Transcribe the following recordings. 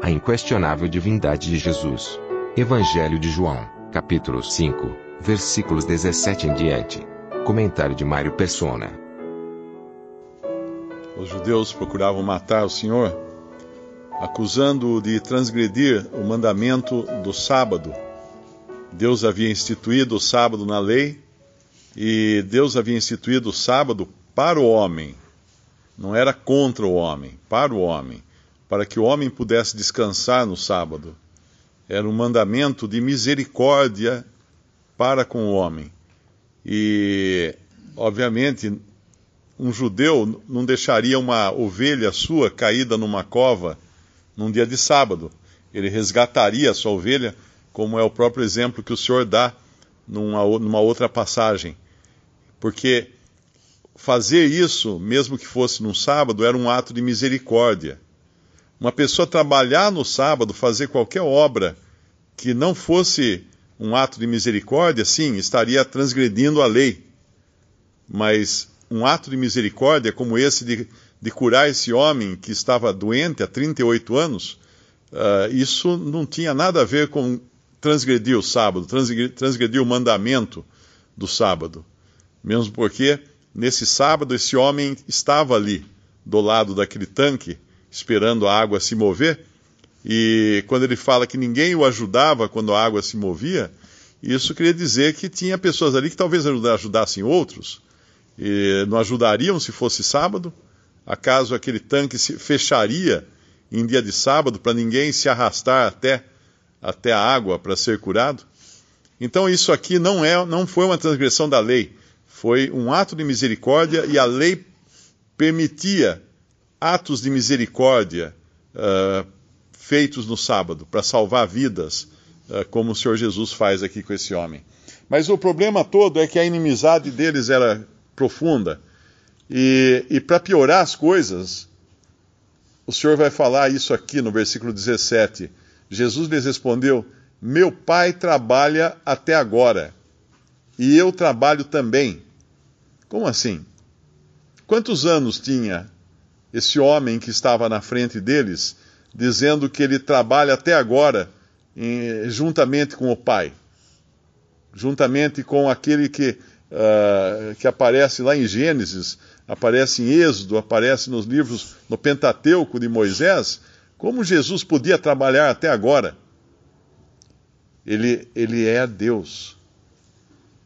A inquestionável divindade de Jesus. Evangelho de João, capítulo 5, versículos 17 em diante. Comentário de Mário Persona. Os judeus procuravam matar o Senhor, acusando-o de transgredir o mandamento do sábado. Deus havia instituído o sábado na lei e Deus havia instituído o sábado para o homem. Não era contra o homem, para o homem, para que o homem pudesse descansar no sábado. Era um mandamento de misericórdia para com o homem. E, obviamente, um judeu não deixaria uma ovelha sua caída numa cova num dia de sábado. Ele resgataria a sua ovelha, como é o próprio exemplo que o Senhor dá numa, numa outra passagem. Porque fazer isso, mesmo que fosse num sábado, era um ato de misericórdia. Uma pessoa trabalhar no sábado, fazer qualquer obra que não fosse um ato de misericórdia, sim, estaria transgredindo a lei. Mas um ato de misericórdia como esse de, de curar esse homem que estava doente há 38 anos, uh, isso não tinha nada a ver com transgredir o sábado, transgredir, o mandamento do sábado. Mesmo porque nesse sábado esse homem estava ali, do lado daquele tanque, esperando a água se mover. E quando ele fala que ninguém o ajudava quando a água se movia, isso queria dizer que tinha pessoas ali que talvez ajudassem outros, e não ajudariam se fosse sábado? Acaso aquele tanque se fecharia em dia de sábado para ninguém se arrastar até, até a água para ser curado? Então isso aqui não, é, não foi uma transgressão da lei, foi um ato de misericórdia e a lei permitia atos de misericórdia uh, feitos no sábado para salvar vidas, uh, como o Senhor Jesus faz aqui com esse homem. Mas o problema todo é que a inimizade deles era profunda. E, e para piorar as coisas, o Senhor vai falar isso aqui no versículo 17. Jesus lhes respondeu: Meu pai trabalha até agora, e eu trabalho também. Como assim? Quantos anos tinha esse homem que estava na frente deles, dizendo que ele trabalha até agora em, juntamente com o pai? Juntamente com aquele que uh, que aparece lá em Gênesis, aparece em Êxodo, aparece nos livros, no Pentateuco de Moisés, como Jesus podia trabalhar até agora? Ele, ele é Deus.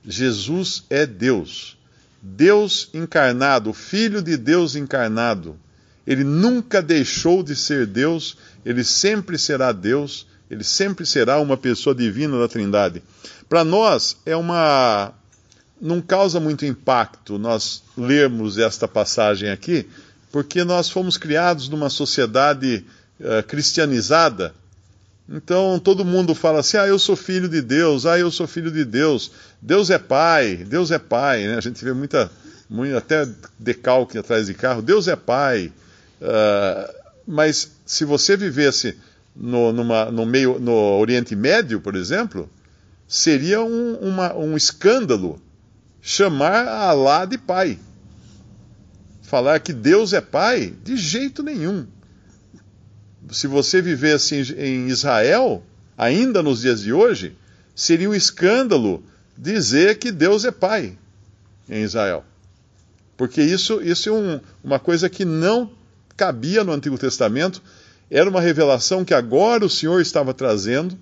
Jesus é Deus. Deus encarnado, Filho de Deus encarnado. Ele nunca deixou de ser Deus, ele sempre será Deus, ele sempre será uma pessoa divina da Trindade. Para nós é uma não causa muito impacto nós lermos esta passagem aqui, porque nós fomos criados numa sociedade uh, cristianizada. Então todo mundo fala assim: ah, eu sou filho de Deus, ah, eu sou filho de Deus, Deus é pai, Deus é pai. Né? A gente vê muita, muita até decalque atrás de carro: Deus é pai. Uh, mas se você vivesse no, numa, no, meio, no Oriente Médio, por exemplo, seria um, uma, um escândalo chamar Alá de pai. Falar que Deus é pai, de jeito nenhum. Se você vivesse em Israel, ainda nos dias de hoje, seria um escândalo dizer que Deus é pai em Israel. Porque isso, isso é um, uma coisa que não cabia no Antigo Testamento, era uma revelação que agora o Senhor estava trazendo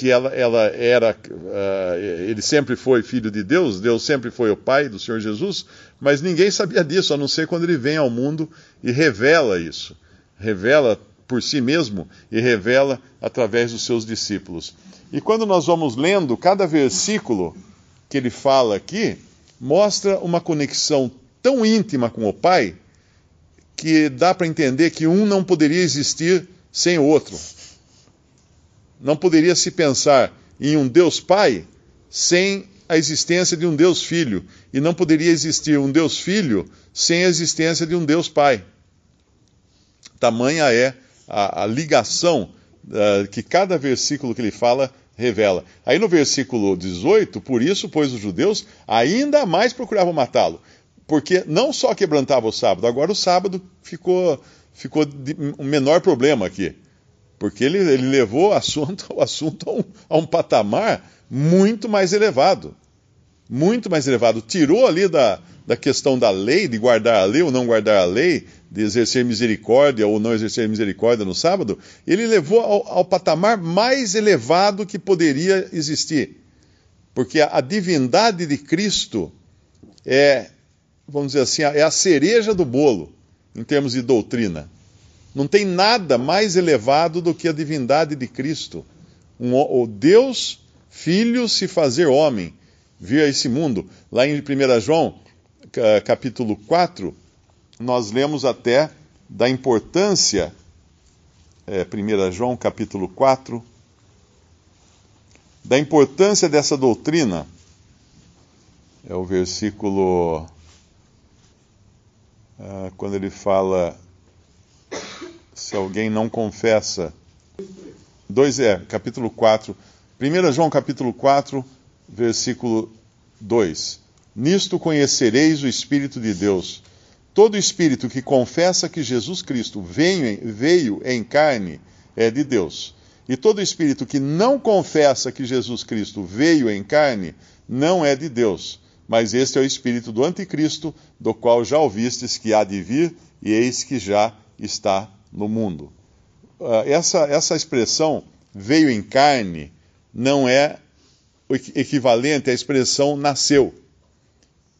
que ela, ela era, uh, ele sempre foi filho de Deus, Deus sempre foi o pai do Senhor Jesus, mas ninguém sabia disso, a não ser quando ele vem ao mundo e revela isso. Revela por si mesmo e revela através dos seus discípulos. E quando nós vamos lendo, cada versículo que ele fala aqui mostra uma conexão tão íntima com o Pai que dá para entender que um não poderia existir sem o outro. Não poderia se pensar em um Deus Pai sem a existência de um Deus Filho, e não poderia existir um Deus Filho sem a existência de um Deus Pai. Tamanha é a, a ligação uh, que cada versículo que ele fala revela. Aí no versículo 18, por isso, pois os judeus ainda mais procuravam matá-lo, porque não só quebrantava o sábado, agora o sábado ficou, ficou um menor problema aqui, porque ele, ele levou o assunto, o assunto a, um, a um patamar muito mais elevado. Muito mais elevado. Tirou ali da, da questão da lei, de guardar a lei ou não guardar a lei, de exercer misericórdia ou não exercer misericórdia no sábado, ele levou ao, ao patamar mais elevado que poderia existir. Porque a, a, divindade de Cristo é, vamos dizer assim, é a cereja do bolo, em termos de doutrina. Não tem nada mais elevado do que a divindade de Cristo. Um, o Deus Filho se fazer homem, vir a esse mundo. Lá em 1 João, capítulo 4, nós lemos até da importância, é, 1 João capítulo 4, da importância dessa doutrina. É o versículo. Ah, quando ele fala. Se alguém não confessa. 2 é, capítulo 4. 1 João capítulo 4, versículo 2. Nisto conhecereis o Espírito de Deus. Todo espírito que confessa que Jesus Cristo veio, veio em carne é de Deus. E todo espírito que não confessa que Jesus Cristo veio em carne não é de Deus. Mas este é o espírito do anticristo, do qual já ouvistes que há de vir, e eis que já está no mundo. Uh, essa, essa expressão veio em carne não é equivalente à expressão nasceu.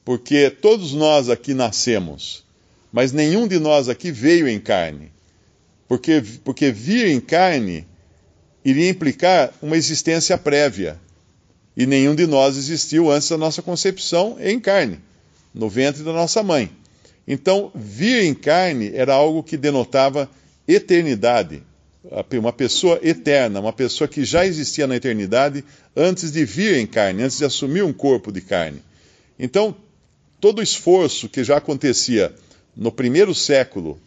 Porque todos nós aqui nascemos, mas nenhum de nós aqui veio em carne. Porque, porque vir em carne iria implicar uma existência prévia. E nenhum de nós existiu antes da nossa concepção em carne, no ventre da nossa mãe. Então, vir em carne era algo que denotava eternidade, uma pessoa eterna, uma pessoa que já existia na eternidade antes de vir em carne, antes de assumir um corpo de carne. Então, todo o esforço que já acontecia no primeiro século,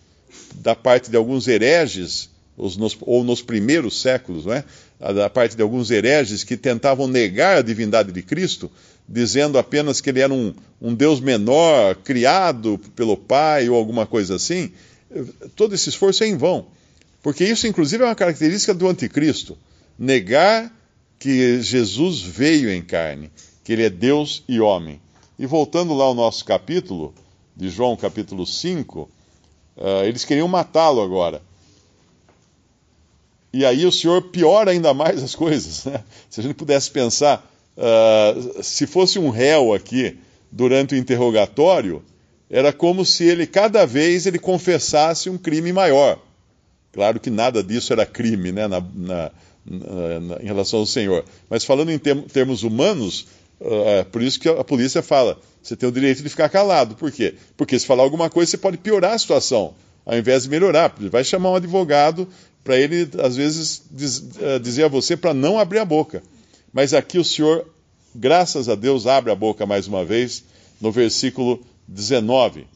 da parte de alguns hereges, ou nos primeiros séculos, é? da parte de alguns hereges que tentavam negar a divindade de Cristo, dizendo apenas que ele era um, um Deus menor, criado pelo Pai ou alguma coisa assim, todo esse esforço é em vão. Porque isso, inclusive, é uma característica do anticristo. Negar que Jesus veio em carne, que ele é Deus e homem. E voltando lá ao nosso capítulo, de João capítulo 5, uh, eh, eles queriam matá-lo agora. E aí o Senhor piora ainda mais as coisas. Né? Se a gente pudesse pensar, uh, se fosse um réu aqui durante o interrogatório, era como se ele, cada vez, ele confessasse um crime maior. Claro que nada disso era crime né, na, na, na, em relação ao Senhor. Mas falando em termos humanos, uh, por isso que a polícia fala: você tem o direito de ficar calado. Por quê? Porque se falar alguma coisa, você pode piorar a situação, ao invés de melhorar. Vai chamar um advogado para ele, às vezes, diz, uh, dizer a você para não abrir a boca. Mas aqui o Senhor, graças a Deus, abre a boca mais uma vez, no versículo 19.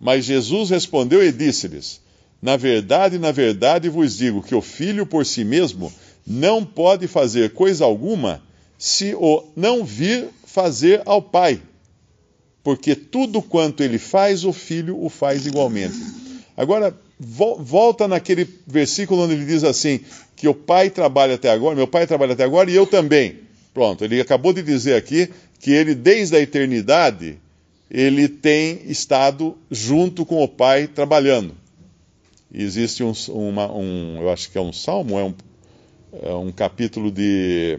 Mas Jesus respondeu e disse-lhes: na verdade, na verdade vos digo que o filho por si mesmo não pode fazer coisa alguma se o não vir fazer ao pai. Porque tudo quanto ele faz, o filho o faz igualmente. Agora, volta naquele versículo onde ele diz assim: que o pai trabalha até agora, meu pai trabalha até agora e eu também. Pronto, ele acabou de dizer aqui que ele, desde a eternidade, ele tem estado junto com o pai trabalhando existe um, uma, um, eu acho que é um salmo, é um, é um capítulo de,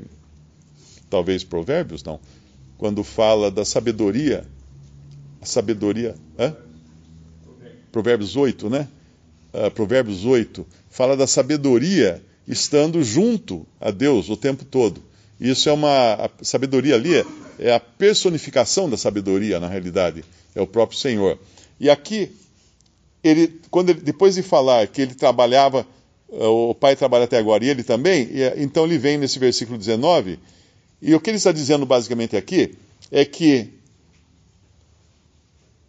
talvez Provérbios, não, quando fala da sabedoria, a sabedoria, hã? Provérbios 8, né? Uh, Provérbios 8, fala da sabedoria estando junto a Deus o tempo todo. Isso é uma. Sabedoria ali é, é a personificação da sabedoria, na realidade. É o próprio Senhor. E aqui ele, quando ele, depois de falar que ele trabalhava, uh, o pai trabalha até agora e ele também, e, então ele vem nesse versículo 19, e o que ele está dizendo basicamente aqui é que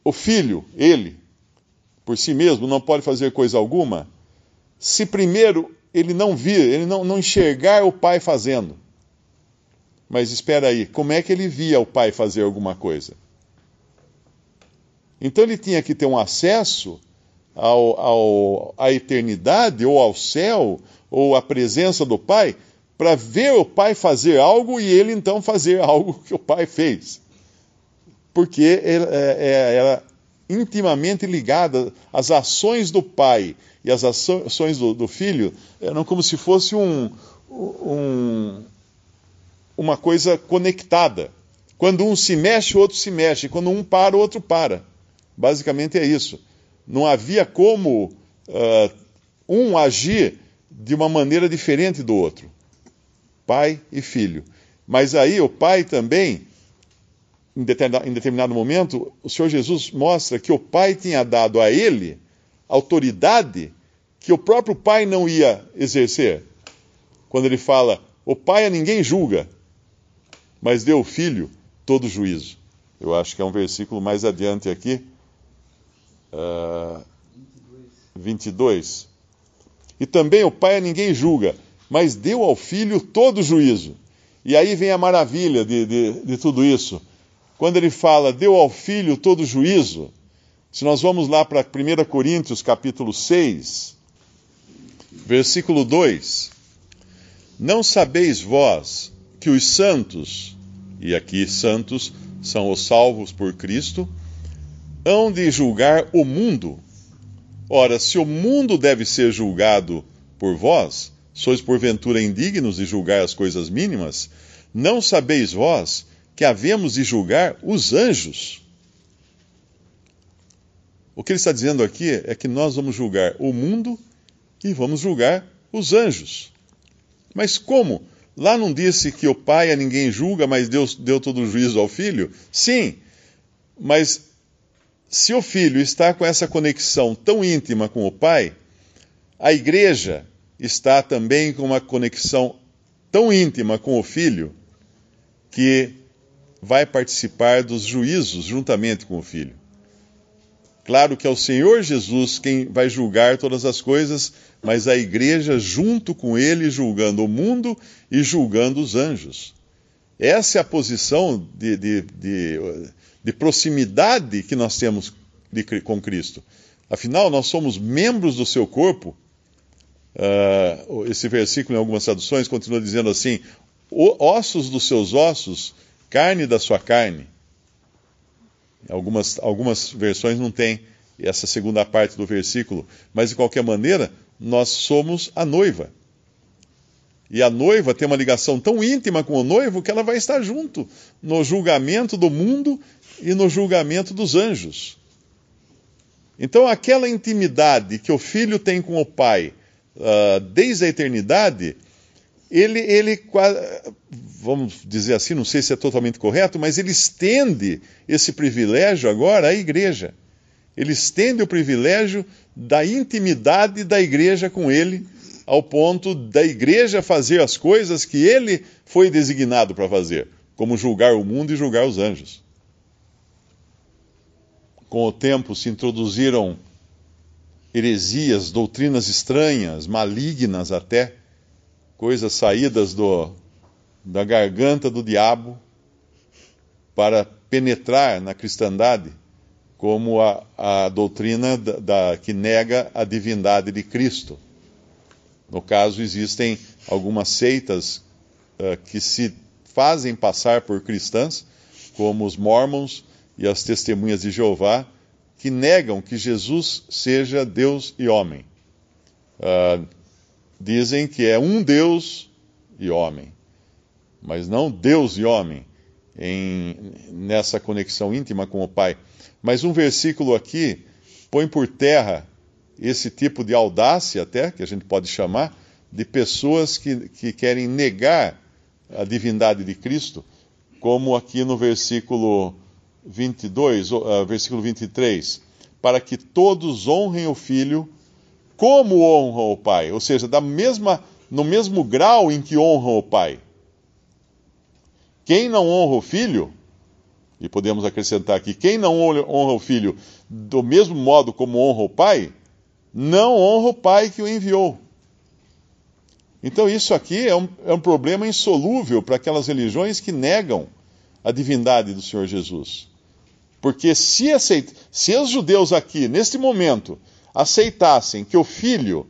o filho, ele, por si mesmo, não pode fazer coisa alguma se primeiro ele não vir, ele não, não enxergar o pai fazendo. Mas espera aí, como é que ele via o pai fazer alguma coisa? Então ele tinha que ter um acesso ao, ao, à eternidade, ou ao céu, ou à presença do pai, para ver o pai fazer algo e ele então fazer algo que o pai fez. Porque era, é, é, era intimamente ligada, as ações do pai e as ações do, do filho eram como se fosse um, um, uma coisa conectada. Quando um se mexe, o outro se mexe. Quando um para, o outro para. Basicamente é isso. Não havia como uh, um agir de uma maneira diferente do outro. Pai e filho. Mas aí o pai também, em determinado, em determinado momento, o Senhor Jesus mostra que o pai tinha dado a ele autoridade que o próprio pai não ia exercer. Quando ele fala, o pai a ninguém julga, mas deu ao filho todo juízo. Eu acho que é um versículo mais adiante aqui. Uh, ah, 22. E também o pai a ninguém julga, mas deu ao filho todo juízo. E aí vem a maravilha de, de, de tudo isso. Quando ele fala, deu ao filho todo juízo, se nós vamos lá para 1 Coríntios capítulo 6, versículo 2: Não sabeis vós que os santos e aqui santos são os salvos por Cristo, hão de julgar o mundo. Ora, se o mundo deve ser julgado por vós, sois porventura indignos de julgar as coisas mínimas? Não sabeis vós que havemos de julgar os anjos? O que ele está dizendo aqui é que nós vamos julgar o mundo e vamos julgar os anjos. Mas como? Lá não disse que o pai a ninguém julga, mas Deus deu todo o juízo ao filho? Sim, mas se o filho está com essa conexão tão íntima com o pai, a igreja está também com uma conexão tão íntima com o filho que vai participar dos juízos juntamente com o filho. Claro que é o Senhor Jesus quem vai julgar todas as coisas, mas a igreja junto com ele julgando o mundo e julgando os anjos. Essa é a posição de, de, de, de proximidade que nós temos com Cristo. Afinal, nós somos membros do seu corpo. Uh, esse versículo, em algumas traduções, continua dizendo assim: ossos dos seus ossos, carne da sua carne. Algumas, algumas versões não têm essa segunda parte do versículo, mas de qualquer maneira, nós somos a noiva. E a noiva tem uma ligação tão íntima com o noivo que ela vai estar junto no julgamento do mundo e no julgamento dos anjos. Então, aquela intimidade que o filho tem com o pai uh, desde a eternidade, ele, ele, vamos dizer assim, não sei se é totalmente correto, mas ele estende esse privilégio agora à igreja. Ele estende o privilégio da intimidade da igreja com ele, ao ponto da igreja fazer as coisas que ele foi designado para fazer, como julgar o mundo e julgar os anjos. Com o tempo se introduziram heresias, doutrinas estranhas, malignas até, coisas saídas do, da garganta do diabo para penetrar na cristandade, como a, a doutrina da, da, que nega a divindade de Cristo. No caso, existem algumas seitas uh, que se fazem passar por cristãs, como os Mormons e as Testemunhas de Jeová, que negam que Jesus seja Deus e homem. Uh, dizem que é um Deus e homem, mas não Deus e homem, em, nessa conexão íntima com o Pai. Mas um versículo aqui põe por terra esse tipo de audácia, até, que a gente pode chamar, de pessoas que, que querem negar a divindade de Cristo, como aqui no versículo 22, uh, versículo 23. para que todos honrem o filho como honram o pai, ou seja, da mesma, no mesmo grau em que honram o pai. Quem não honra o filho, e podemos acrescentar aqui, quem não honra o filho do mesmo modo como honra o pai, não honra o pai que o enviou. Então, isso aqui é um, é um problema insolúvel para aquelas religiões que negam a divindade do Senhor Jesus. Porque se, aceit... se os judeus aqui, neste momento, aceitassem que o filho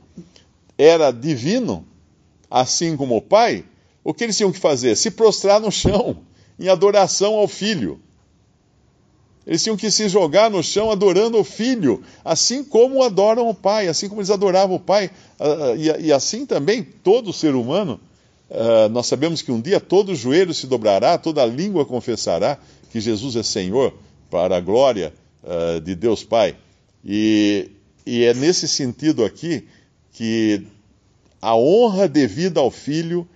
era divino, assim como o pai, o que eles tinham que fazer? Se prostrar no chão, em adoração ao filho. Eles tinham que se jogar no chão adorando o filho, assim como adoram o pai, assim como eles adoravam o pai. Uh, e, e, assim também todo ser humano. Uh, nós sabemos que um dia todo joelho se dobrará, toda língua confessará que Jesus é Senhor, para a glória de Deus Pai. E, e é nesse sentido aqui que a honra devida ao filho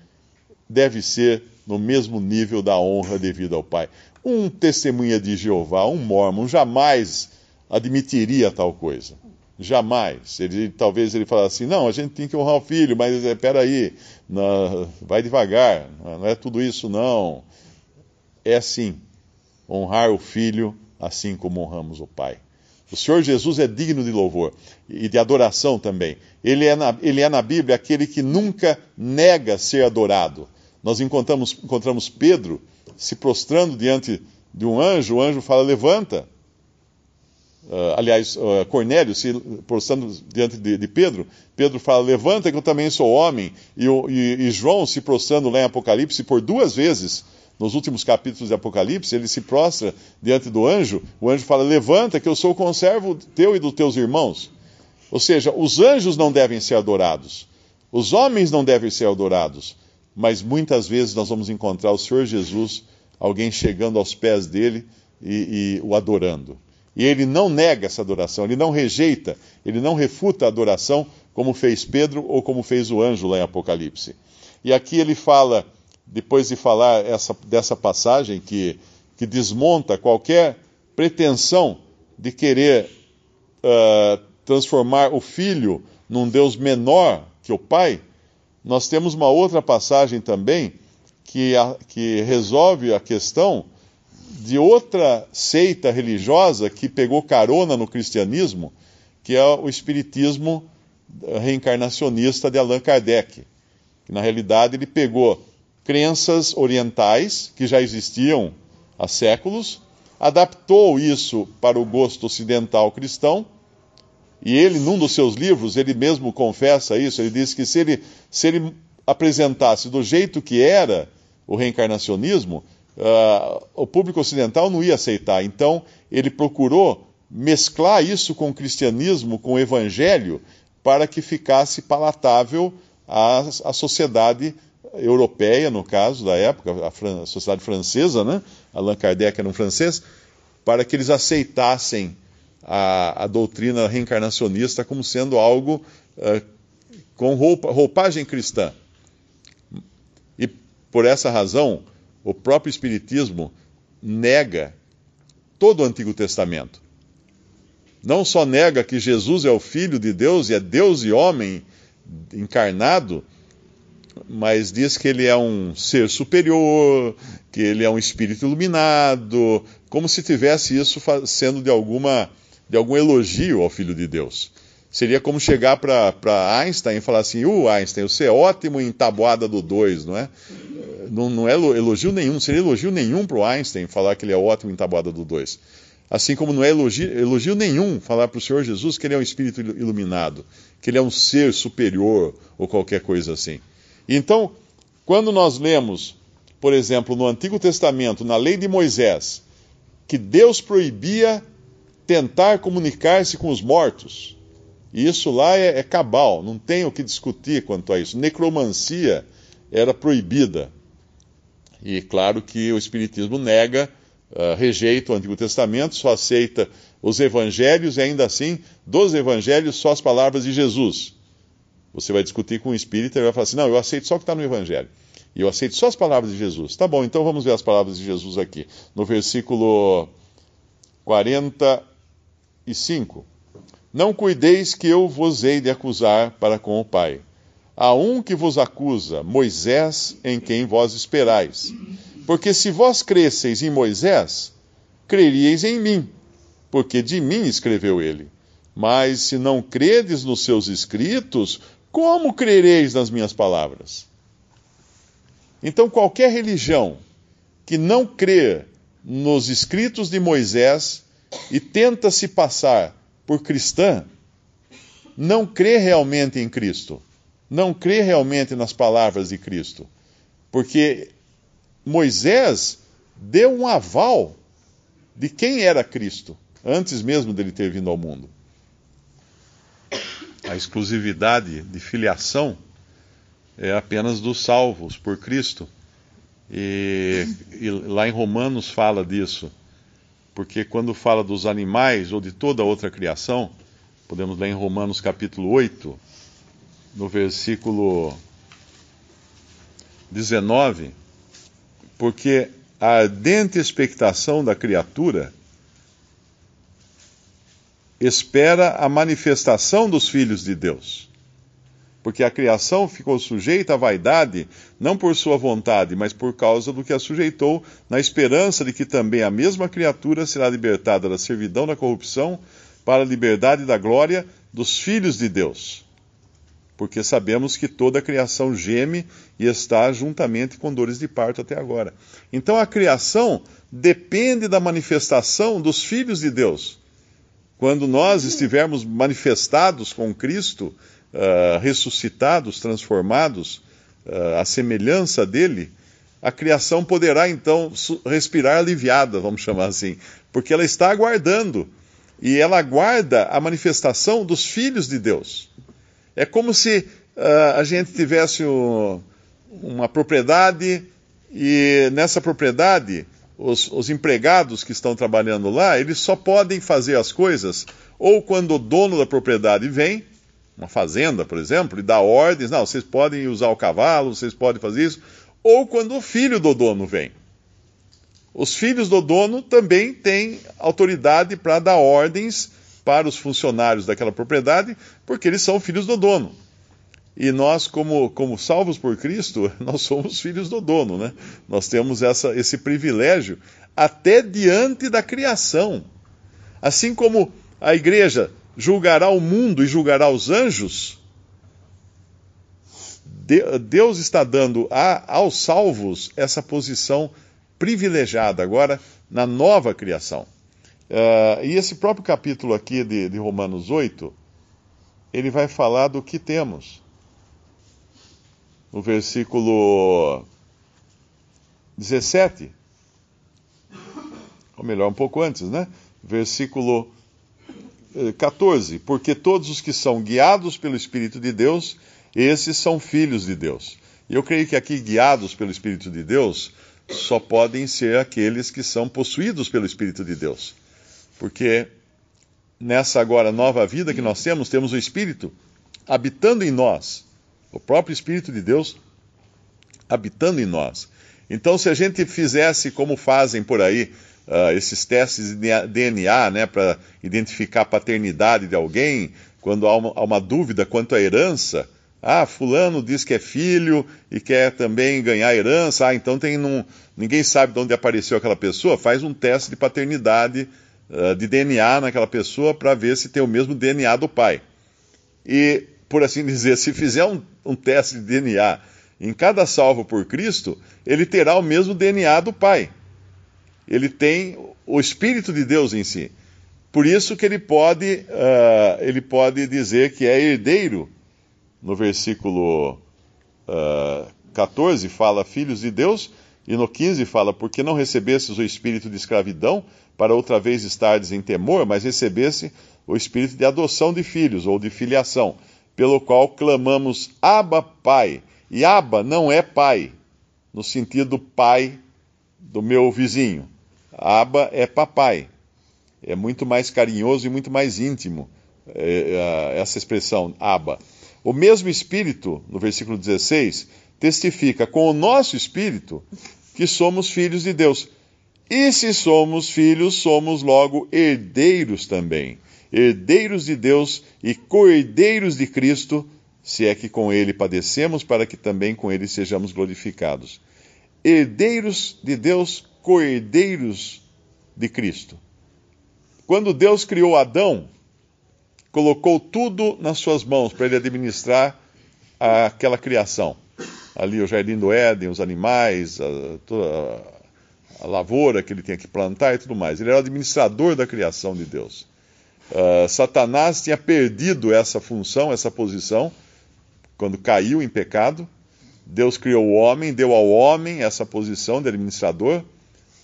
deve ser no mesmo nível da honra devida ao pai. Um testemunha de Jeová, um mormon, jamais admitiria tal coisa. Jamais. Ele, talvez ele falasse assim, não, a gente tem que honrar o filho, mas espera é, aí, vai devagar, não é tudo isso não. É assim, honrar o filho assim como honramos o pai. O Senhor Jesus é digno de louvor e de adoração também. Ele é na, ele é na Bíblia aquele que nunca nega ser adorado. Nós encontramos, encontramos Pedro se prostrando diante de um anjo, o anjo fala: Levanta. Uh, aliás, uh, Cornélio se prostrando diante de, de, Pedro, Pedro fala: Levanta, que eu também sou homem. E, e, e João se prostrando lá em Apocalipse por duas vezes, nos últimos capítulos de Apocalipse, ele se prostra diante do anjo. O anjo fala: Levanta, que eu sou o conservo teu e dos teus irmãos. Ou seja, os anjos não devem ser adorados, os homens não devem ser adorados, mas muitas vezes nós vamos encontrar o Senhor Jesus, alguém chegando aos pés dele e, e o adorando. E ele não nega essa adoração, ele não rejeita, ele não refuta a adoração, como fez Pedro ou como fez o anjo lá em Apocalipse. E aqui ele fala, depois de falar essa, dessa passagem que, que desmonta qualquer pretensão de querer uh, transformar o filho num Deus menor que o pai, nós temos uma outra passagem também que, a, que resolve a questão de outra seita religiosa que pegou carona no cristianismo, que é o espiritismo reencarnacionista de Allan Kardec. Que, na realidade, ele pegou crenças orientais que já existiam há séculos, adaptou isso para o gosto ocidental cristão e ele, num dos seus livros, ele mesmo confessa isso. Ele diz que se ele, se ele apresentasse do jeito que era o reencarnacionismo, uh, o público ocidental não ia aceitar. Então, ele procurou mesclar isso com o cristianismo, com o evangelho, para que ficasse palatável à, à sociedade europeia, no caso da época, a, a sociedade francesa, né? Allan Kardec era um francês, para que eles aceitassem a, a doutrina reencarnacionista como sendo algo uh, com roupa, roupagem cristã. E por essa razão, o próprio Espiritismo nega todo o Antigo Testamento. Não só nega que Jesus é o Filho de Deus e é Deus e homem encarnado, mas diz que ele é um ser superior, que ele é um espírito iluminado, como se tivesse isso sendo de alguma de algum elogio ao Filho de Deus. Seria como chegar para Einstein e falar assim: uh, Einstein, você é ótimo em tabuada do 2, não é? Não, não é elogio nenhum, seria elogio nenhum para o Einstein falar que ele é ótimo em tabuada do 2. Assim como não é elogio, elogio nenhum falar para o Senhor Jesus que ele é um espírito iluminado, que ele é um ser superior ou qualquer coisa assim. Então, quando nós lemos, por exemplo, no Antigo Testamento, na lei de Moisés, que Deus proibia tentar comunicar-se com os mortos. E isso lá é, é cabal, não tem o que discutir quanto a isso. Necromancia era proibida. E claro que o Espiritismo nega, uh, rejeita o Antigo Testamento, só aceita os evangelhos e ainda assim, dos evangelhos, só as palavras de Jesus. Você vai discutir com o espírita e vai falar assim: não, eu aceito só o que está no evangelho. E eu aceito só as palavras de Jesus. Tá bom, então vamos ver as palavras de Jesus aqui. No versículo 40 e 5. Não cuideis que eu vos hei de acusar para com o Pai. Há um que vos acusa, Moisés, em quem vós esperais. Porque se vós cresceis em Moisés, creríeis em mim, porque de mim escreveu ele. Mas se não credes nos seus escritos, como crereis nas minhas palavras? Então, qualquer religião que não crê nos escritos de Moisés e tenta se passar por cristã, não crê realmente em Cristo, não crê realmente nas palavras de Cristo, porque Moisés deu um aval de quem era Cristo, antes mesmo dele ter vindo ao mundo. A exclusividade de filiação é apenas dos salvos por Cristo. E, e, lá em Romanos fala disso, porque quando fala dos animais ou de toda outra criação, podemos ler em Romanos capítulo 8, no versículo 19, porque a ardente expectação da criatura espera a manifestação dos filhos de Deus. Porque a criação ficou sujeita à vaidade, não por sua vontade, mas por causa do que a sujeitou, na esperança de que também a mesma criatura será libertada da servidão da corrupção para a liberdade da glória dos filhos de Deus. Porque sabemos que toda a criação geme e está juntamente com dores de parto até agora. Então a criação depende da manifestação dos filhos de Deus. Quando nós estivermos manifestados com Cristo, uh, ressuscitados, transformados, uh, à semelhança dele, a criação poderá então respirar aliviada, vamos chamar assim, porque ela está aguardando e ela aguarda a manifestação dos filhos de Deus. É como se uh, a gente tivesse um, uma propriedade e nessa propriedade os, os empregados que estão trabalhando lá, eles só podem fazer as coisas ou quando o dono da propriedade vem, uma fazenda, por exemplo, e dá ordens, não, vocês podem usar o cavalo, vocês podem fazer isso, ou quando o filho do dono vem. Os filhos do dono também têm autoridade para dar ordens para os funcionários daquela propriedade, porque eles são filhos do dono. E nós, como, como salvos por Cristo, nós somos filhos do dono, né? Nós temos essa, esse privilégio até diante da criação. Assim como a igreja julgará o mundo e julgará os anjos, Deus está dando a, aos salvos essa posição privilegiada agora na nova criação. Uh, e esse próprio capítulo aqui de, de Romanos 8, ele vai falar do que temos no versículo 17, ou melhor, um pouco antes, né? Versículo 14: eh, Porque todos os que são guiados pelo Espírito de Deus, esses são filhos de Deus. E eu creio que aqui, guiados pelo Espírito de Deus, só podem ser aqueles que são possuídos pelo Espírito de Deus. Porque nessa agora nova vida que nós temos, temos o Espírito habitando em nós o próprio Espírito de Deus habitando em nós. Então, se a gente fizesse como fazem por aí, uh, esses testes de DNA, né, para identificar a paternidade de alguém, quando há uma, há uma, dúvida quanto à herança, ah, fulano diz que é filho e quer também ganhar herança, ah, então tem num, ninguém sabe de onde apareceu aquela pessoa, faz um teste de paternidade uh, de DNA naquela pessoa para ver se tem o mesmo DNA do pai. E por assim dizer, se fizer um, um teste de DNA em cada salvo por Cristo, ele terá o mesmo DNA do Pai. Ele tem o Espírito de Deus em si. Por isso que ele pode, uh, ele pode dizer que é herdeiro. No versículo uh, ah, 14 fala filhos de Deus, e no 15 fala, porque não recebestes o espírito de escravidão, para outra vez estardes em temor, mas recebesse o espírito de adoção de filhos, ou de filiação pelo qual clamamos Abba, Pai. E Abba não é pai, no sentido pai do meu vizinho. Abba é papai. É muito mais carinhoso e muito mais íntimo é, é, essa expressão, Abba. O mesmo Espírito, no versículo 16, testifica com o nosso Espírito que somos filhos de Deus. E se somos filhos, somos logo herdeiros também, herdeiros de Deus e co-herdeiros de Cristo, se é que com ele padecemos, para que também com ele sejamos glorificados. Herdeiros de Deus, co-herdeiros de Cristo. Quando Deus criou Adão, colocou tudo nas suas mãos para ele administrar aquela criação. Ali o jardim do Éden, os animais, a, toda a lavoura que ele tinha que plantar e tudo mais. Ele era o administrador da criação de Deus. Uh, Satanás tinha perdido essa função, essa posição, quando caiu em pecado. Deus criou o homem, deu ao homem essa posição de administrador,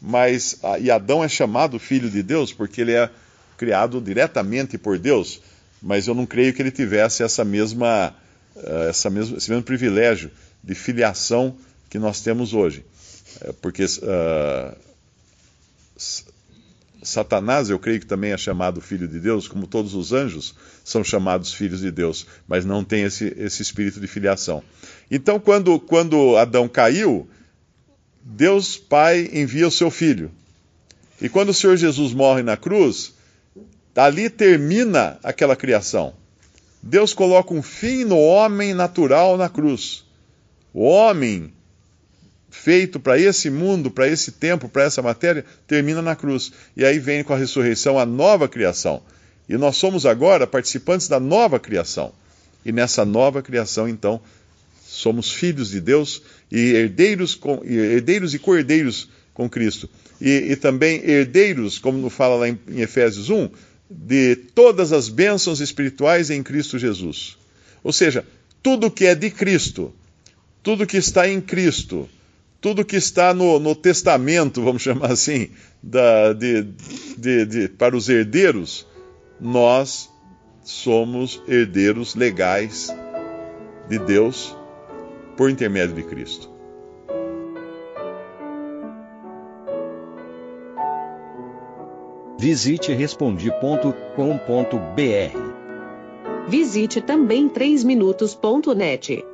mas e Adão é chamado filho de Deus porque ele é criado diretamente por Deus mas eu não creio que ele tivesse essa mesma, eh, essa mesmo, esse mesmo privilégio de filiação que nós temos hoje. Eh, porque uh, Satanás, eu creio que também é chamado filho de Deus, como todos os anjos são chamados filhos de Deus, mas não tem esse, esse espírito de filiação. Então, quando, quando Adão caiu, Deus Pai envia o seu filho. E quando o Senhor Jesus morre na cruz, Ali termina aquela criação. Deus coloca um fim no homem natural na cruz. O homem feito para esse mundo, para esse tempo, para essa matéria, termina na cruz. E aí vem com a ressurreição a nova criação. E nós somos agora participantes da nova criação. E nessa nova criação, então, somos filhos de Deus e herdeiros, com, herdeiros e co-herdeiros com Cristo. E, e, também herdeiros, como fala lá em, em Efésios 1, de todas as bênçãos espirituais em Cristo Jesus. Ou seja, tudo que é de Cristo, tudo que está em Cristo, tudo que está no, no testamento, vamos chamar assim, da, de, de, de, para os herdeiros, nós somos herdeiros legais de Deus por intermédio de Cristo. Visite respondi.com.br. Visite também 3minutos.net.